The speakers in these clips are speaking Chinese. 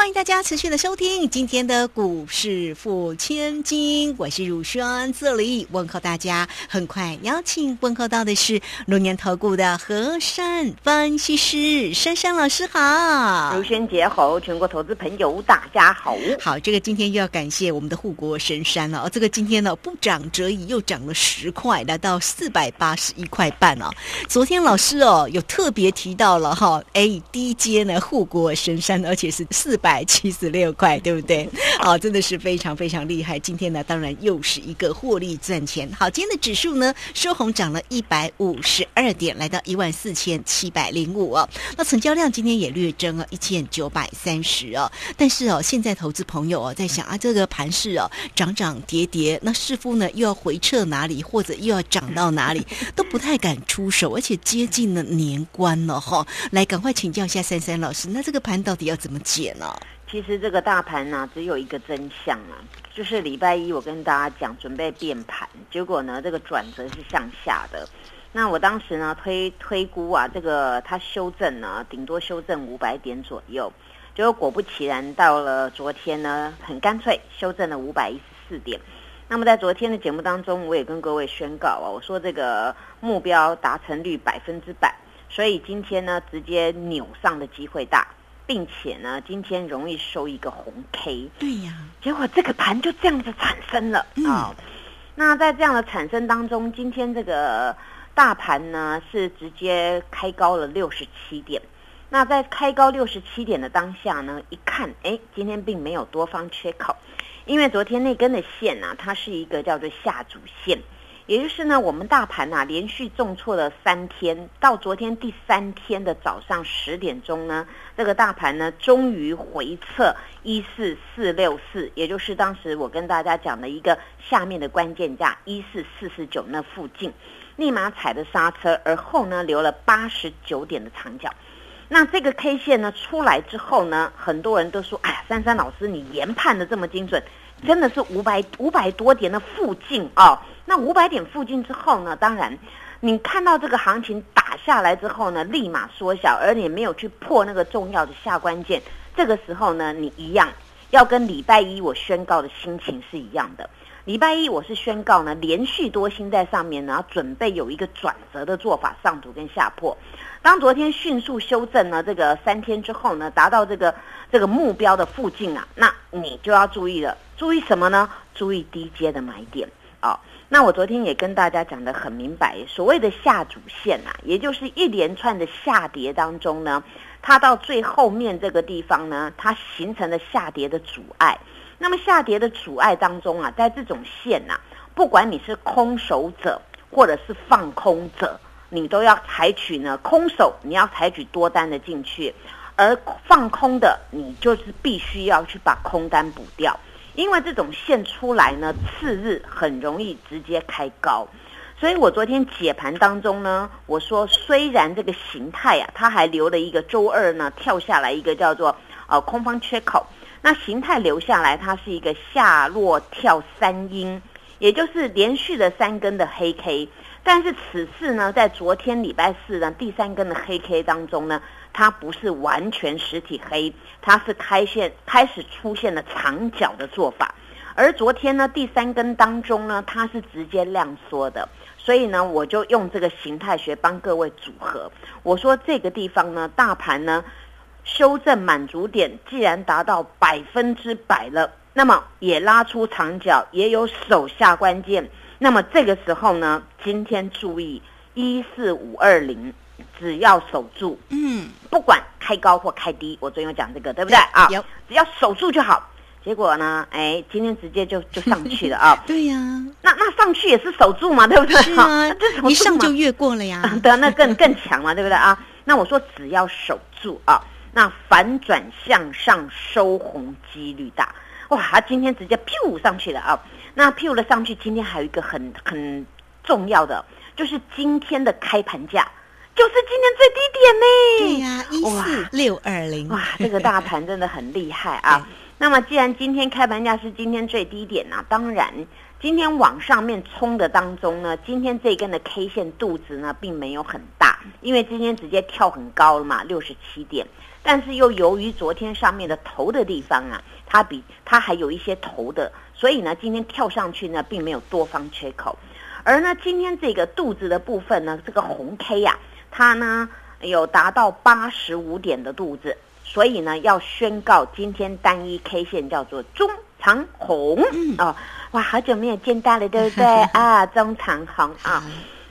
欢迎大家持续的收听今天的股市付千金，我是乳霜，这里问候大家。很快邀请问候到的是龙年投顾的和善分析师珊珊老师，好，如轩姐好，全国投资朋友大家好。好，这个今天又要感谢我们的护国神山了。哦，这个今天呢不涨则已，又涨了十块，来到四百八十一块半哦。昨天老师哦有特别提到了哈，哎，低阶呢护国神山，而且是四。百七十六块，对不对？好，真的是非常非常厉害。今天呢，当然又是一个获利赚钱。好，今天的指数呢收红，涨了一百五十二点，来到一万四千七百零五哦。那成交量今天也略增了一千九百三十哦。但是哦，现在投资朋友哦在想啊，这个盘势哦涨涨跌跌，那似乎呢又要回撤哪里，或者又要涨到哪里，都不太敢出手，而且接近了年关了哈。来，赶快请教一下珊珊老师，那这个盘到底要怎么解呢？其实这个大盘呢，只有一个真相啊，就是礼拜一我跟大家讲准备变盘，结果呢，这个转折是向下的。那我当时呢推推估啊，这个它修正呢，顶多修正五百点左右。结果果不其然，到了昨天呢，很干脆修正了五百一十四点。那么在昨天的节目当中，我也跟各位宣告啊，我说这个目标达成率百分之百，所以今天呢，直接扭上的机会大。并且呢，今天容易收一个红 K，对呀，结果这个盘就这样子产生了啊。那在这样的产生当中，今天这个大盘呢是直接开高了六十七点。那在开高六十七点的当下呢，一看，哎，今天并没有多方缺口，因为昨天那根的线呢，它是一个叫做下主线。也就是呢，我们大盘呐连续重挫了三天，到昨天第三天的早上十点钟呢，这个大盘呢终于回撤一四四六四，也就是当时我跟大家讲的一个下面的关键价一四四四九那附近，立马踩的刹车，而后呢留了八十九点的长角。那这个 K 线呢出来之后呢，很多人都说，哎呀，珊珊老师你研判的这么精准，真的是五百五百多点的附近啊。那五百点附近之后呢？当然，你看到这个行情打下来之后呢，立马缩小，而你没有去破那个重要的下关键。这个时候呢，你一样要跟礼拜一我宣告的心情是一样的。礼拜一我是宣告呢，连续多星在上面呢，准备有一个转折的做法，上图跟下破。当昨天迅速修正呢，这个三天之后呢，达到这个这个目标的附近啊，那你就要注意了。注意什么呢？注意低阶的买点啊。那我昨天也跟大家讲得很明白，所谓的下主线呐，也就是一连串的下跌当中呢，它到最后面这个地方呢，它形成了下跌的阻碍。那么下跌的阻碍当中啊，在这种线呐，不管你是空手者或者是放空者，你都要采取呢空手，你要采取多单的进去，而放空的你就是必须要去把空单补掉。因为这种线出来呢，次日很容易直接开高，所以我昨天解盘当中呢，我说虽然这个形态啊，它还留了一个周二呢跳下来一个叫做呃空方缺口，那形态留下来它是一个下落跳三阴，也就是连续的三根的黑 K，但是此次呢，在昨天礼拜四呢第三根的黑 K 当中呢。它不是完全实体黑，它是开线开始出现了长角的做法，而昨天呢第三根当中呢，它是直接量缩的，所以呢我就用这个形态学帮各位组合。我说这个地方呢，大盘呢修正满足点既然达到百分之百了，那么也拉出长角，也有手下关键，那么这个时候呢，今天注意一四五二零。只要守住，嗯，不管开高或开低，我昨天有讲这个，对不对啊？有，只要守住就好。结果呢，哎，今天直接就就 上去了啊！对呀，那那上去也是守住嘛，对不对？是啊，一上就越过了呀。对，那更更强嘛，对不对啊？那我说只要守住啊，那反转向上收红几率大。哇，它今天直接 Q 上去了啊！那 Q 了上去，今天还有一个很很重要的，就是今天的开盘价。就是今天最低点呢。对呀，一四六二零。哇，这个大盘真的很厉害啊！那么既然今天开盘价是今天最低点呢，当然今天往上面冲的当中呢，今天这根的 K 线肚子呢并没有很大，因为今天直接跳很高了嘛，六十七点。但是又由于昨天上面的头的地方啊，它比它还有一些头的，所以呢，今天跳上去呢并没有多方缺口。而呢，今天这个肚子的部分呢，这个红 K 呀，它呢有达到八十五点的肚子。所以呢，要宣告今天单一 K 线叫做中长红哦，哇，好久没有见到了，对不对 啊？中长红啊，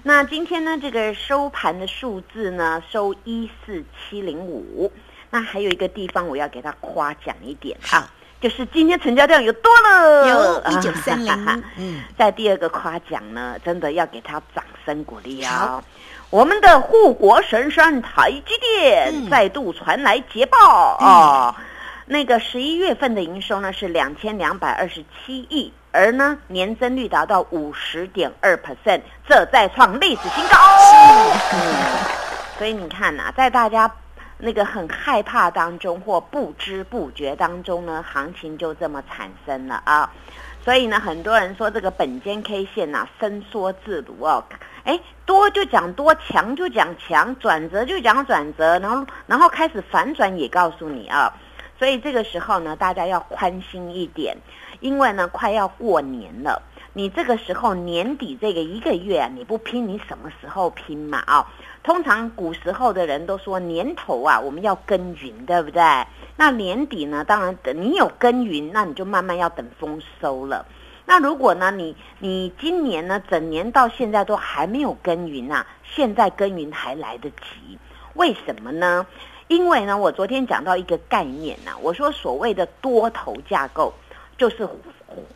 那今天呢，这个收盘的数字呢，收一四七零五。那还有一个地方我要给他夸奖一点哈，就是今天成交量有多了，有 一九三零。嗯，在第二个夸奖呢，真的要给他掌声鼓励啊。我们的护国神山台积电再度传来捷报啊！那个十一月份的营收呢是两千两百二十七亿，而呢年增率达到五十点二 percent，这再创历史新高。所以你看呐，在大家那个很害怕当中或不知不觉当中呢，行情就这么产生了啊！所以呢，很多人说这个本间 K 线呐伸缩自如哦。哎，多就讲多，强就讲强，转折就讲转折，然后然后开始反转也告诉你啊，所以这个时候呢，大家要宽心一点，因为呢快要过年了，你这个时候年底这个一个月啊，你不拼你什么时候拼嘛啊？通常古时候的人都说年头啊我们要耕耘，对不对？那年底呢，当然等你有耕耘，那你就慢慢要等丰收了。那如果呢？你你今年呢？整年到现在都还没有耕耘啊！现在耕耘还来得及，为什么呢？因为呢，我昨天讲到一个概念呐，我说所谓的多头架构，就是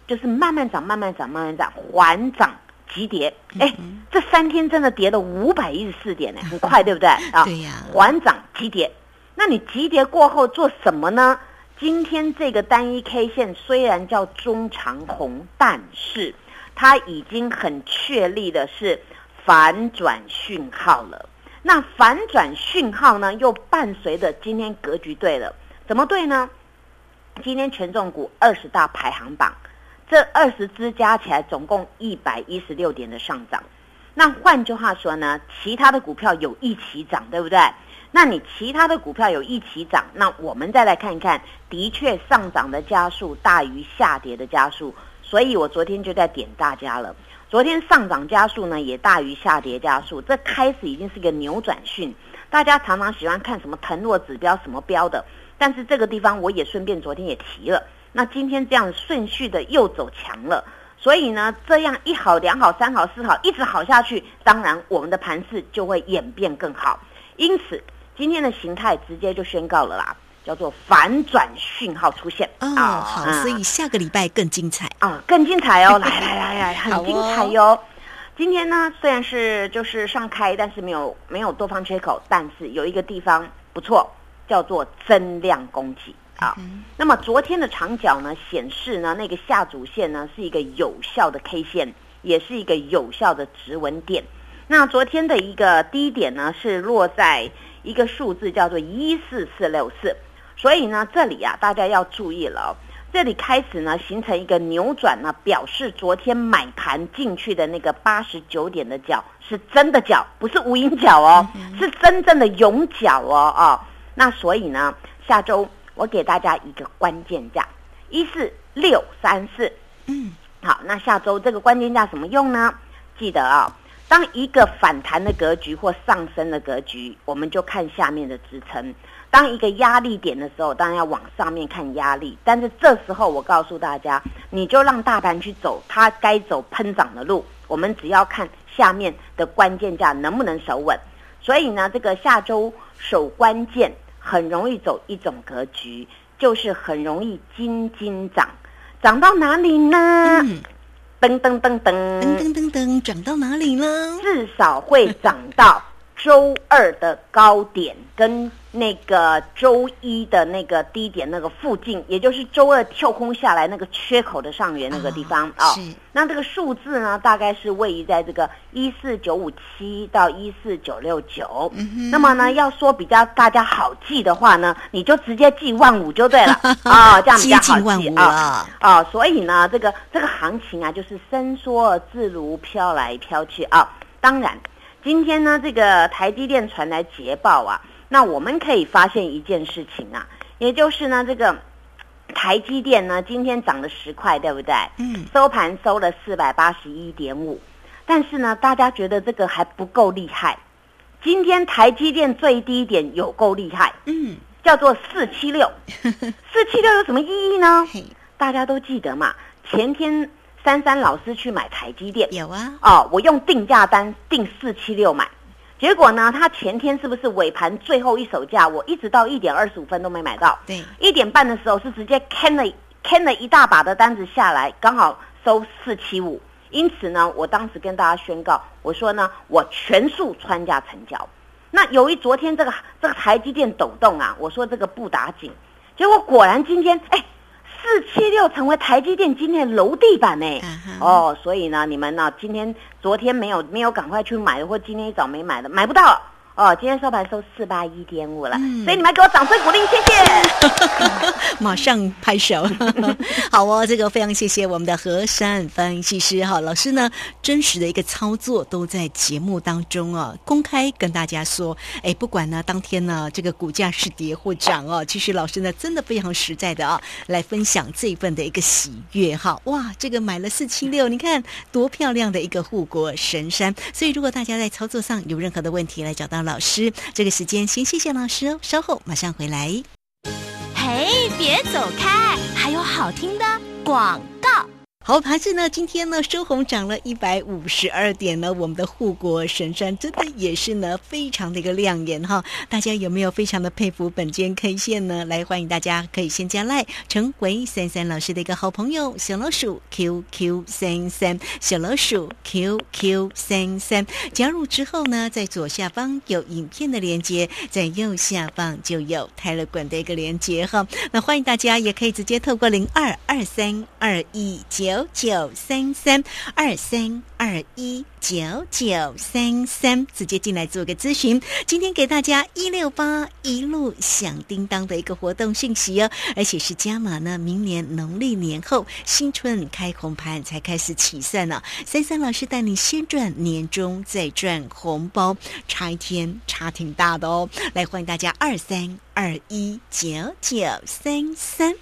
就是慢慢涨、慢慢涨、慢慢涨，缓涨急跌。哎，这三天真的跌了五百一十四点呢，很快，对不对啊？对呀，缓涨急跌。那你急跌过后做什么呢？今天这个单一 K 线虽然叫中长红，但是它已经很确立的是反转讯号了。那反转讯号呢，又伴随着今天格局对了，怎么对呢？今天权重股二十大排行榜，这二十只加起来总共一百一十六点的上涨。那换句话说呢，其他的股票有一起涨，对不对？那你其他的股票有一起涨，那我们再来看一看，的确上涨的加速大于下跌的加速，所以我昨天就在点大家了。昨天上涨加速呢也大于下跌加速，这开始已经是一个扭转讯。大家常常喜欢看什么腾落指标什么标的，但是这个地方我也顺便昨天也提了。那今天这样顺序的又走强了，所以呢这样一好两好三好四好一直好下去，当然我们的盘势就会演变更好。因此。今天的形态直接就宣告了啦，叫做反转讯号出现哦，好，所以下个礼拜更精彩啊，更精彩哦，来来来来，很精彩哟。今天呢，虽然是就是上开，但是没有没有多方缺口，但是有一个地方不错，叫做增量供给啊。那么昨天的长角呢，显示呢那个下主线呢是一个有效的 K 线，也是一个有效的直纹点。那昨天的一个低点呢是落在。一个数字叫做一四四六四，所以呢，这里啊，大家要注意了。这里开始呢，形成一个扭转呢，表示昨天买盘进去的那个八十九点的角是真的角，不是无影角哦，是真正的永角哦啊。那所以呢，下周我给大家一个关键价一四六三四。嗯，好，那下周这个关键价怎么用呢？记得啊。当一个反弹的格局或上升的格局，我们就看下面的支撑；当一个压力点的时候，当然要往上面看压力。但是这时候，我告诉大家，你就让大盘去走它该走喷涨的路，我们只要看下面的关键价能不能守稳。所以呢，这个下周守关键很容易走一种格局，就是很容易金金涨，涨到哪里呢？噔噔噔噔噔噔噔噔，涨到哪里呢？至少会涨到周二的高点跟那个周一的那个低点那个附近，也就是周二跳空下来那个缺口的上缘那个地方啊、是那这个数字呢，大概是位于在这个一四九五七到一四九六九。嗯那么呢，要说比较大家好记的话呢，你就直接记万五就对了 啊、这样比较好记啊。了，啊，所以呢，这个这个行情啊，就是伸缩自如，飘来飘去啊。当然，今天呢，这个台积电传来捷报啊，那我们可以发现一件事情啊，也就是呢，这个台积电呢，今天涨了十块，对不对？嗯，收盘收了四百八十一点五，但是呢，大家觉得这个还不够厉害。今天台积电最低点有够厉害，嗯，叫做四七六。四七六有什么意义呢？大家都记得嘛？前天珊珊老师去买台积电，有啊，哦，我用定价单定四七六买，结果呢，他前天是不是尾盘最后一手价，我一直到一点二十五分都没买到，对，一点半的时候是直接 can 了 can 了一大把的单子下来，刚好收四七五。因此呢，我当时跟大家宣告，我说呢，我全数穿价成交。那由于昨天这个这个台积电抖动啊，我说这个不打紧，结果果然今天哎，四七六成为台积电今天的楼地板呢、哦，所以呢，你们呢今天昨天没有没有赶快去买的，或今天一早没买的，买不到了。哦，今天收盘收四八一点五了，嗯。所以你们给我掌声鼓励，谢谢。马上拍手，好哦，这个非常谢谢我们的和山分析师哈老师呢，真实的一个操作都在节目当中哦，公开跟大家说，哎，不管呢当天呢这个股价是跌或涨哦，其实老师呢真的非常实在的啊，来分享这一份的一个喜悦哈，哇，这个买了四七六，你看多漂亮的一个护国神山，所以如果大家在操作上有任何的问题，来找到老师，这个时间先谢谢老师哦，稍后马上回来。嘿，别走开，还有好听的广告。好，盘子呢，今天呢收红涨了一百五十二点呢，我们的护国神山真的也是呢非常的一个亮眼哈，大家有没有非常的佩服本间 K 线呢？来，欢迎大家可以先加赖，成为三三老师的一个好朋友，小老鼠 QQ 三三，小老鼠 QQ 三三，加入之后呢，在左下方有影片的连接，在右下方就有泰勒管的一个连接哈。那欢迎大家也可以直接透过零二二三二一九九三三二三二一九九三三直接进来做个咨询。今天给大家一六八一路响叮当的一个活动讯息哦，而且是加码呢，明年农历年后新春开红盘才开始起算呢、三三老师带你先赚年终，再赚红包，差一天差挺大的哦。来，欢迎大家二三二一九九三三。